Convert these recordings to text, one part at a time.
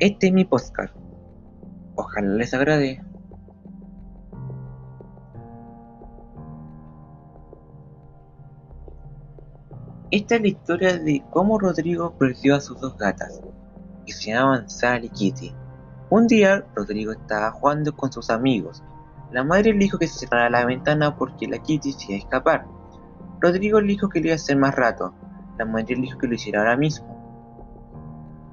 Este es mi podcast. Ojalá les agrade. Esta es la historia de cómo Rodrigo perdió a sus dos gatas, que se llamaban Sally y Kitty. Un día, Rodrigo estaba jugando con sus amigos. La madre le dijo que se cerrara la ventana porque la Kitty se iba a escapar. Rodrigo le dijo que le iba a hacer más rato. La madre le dijo que lo hiciera ahora mismo.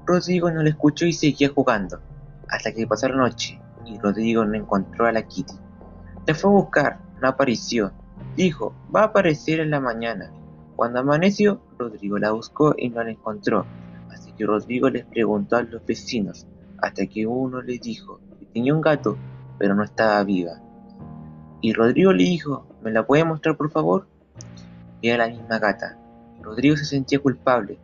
Rodrigo no le escuchó y seguía jugando, hasta que pasó la noche y Rodrigo no encontró a la Kitty. La fue a buscar, no apareció. Dijo, va a aparecer en la mañana. Cuando amaneció, Rodrigo la buscó y no la encontró, así que Rodrigo les preguntó a los vecinos, hasta que uno le dijo que tenía un gato, pero no estaba viva. Y Rodrigo le dijo, ¿me la puede mostrar por favor? Era la misma gata. Rodrigo se sentía culpable.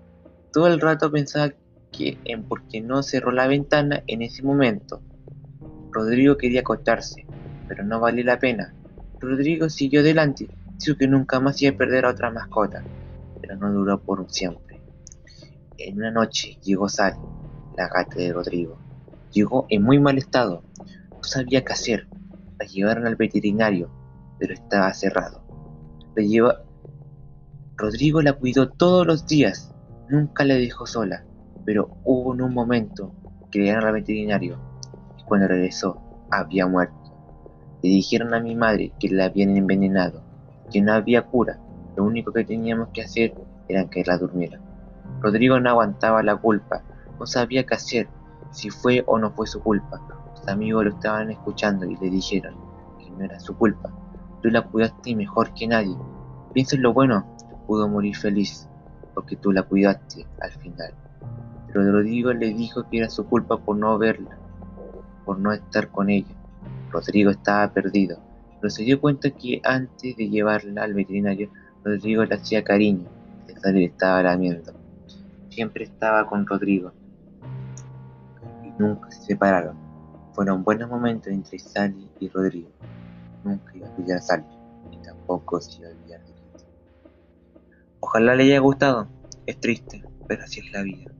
Todo el rato pensaba que en no cerró la ventana en ese momento. Rodrigo quería acostarse, pero no valía la pena. Rodrigo siguió adelante Dijo que nunca más iba a perder a otra mascota, pero no duró por siempre. En una noche llegó Sally, la gata de Rodrigo. Llegó en muy mal estado, no sabía qué hacer. La llevaron al veterinario, pero estaba cerrado. Rodrigo la cuidó todos los días, nunca la dejó sola, pero hubo en un momento que llegaron al veterinario y cuando regresó había muerto. Le dijeron a mi madre que la habían envenenado que no había cura, lo único que teníamos que hacer era que la durmiera. Rodrigo no aguantaba la culpa, no sabía qué hacer, si fue o no fue su culpa. Sus amigos lo estaban escuchando y le dijeron que no era su culpa. Tú la cuidaste mejor que nadie. Piensa en lo bueno, pudo morir feliz, porque tú la cuidaste al final. Rodrigo le dijo que era su culpa por no verla, por no estar con ella. Rodrigo estaba perdido pero se dio cuenta que antes de llevarla al veterinario, Rodrigo le hacía cariño, que le estaba lamiendo. Siempre estaba con Rodrigo y nunca se separaron. Fueron buenos momentos entre Sally y Rodrigo. Nunca iba a olvidar a Sally y tampoco se iba a olvidar de. Ojalá le haya gustado. Es triste, pero así es la vida.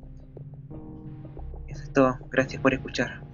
Eso es todo. Gracias por escuchar.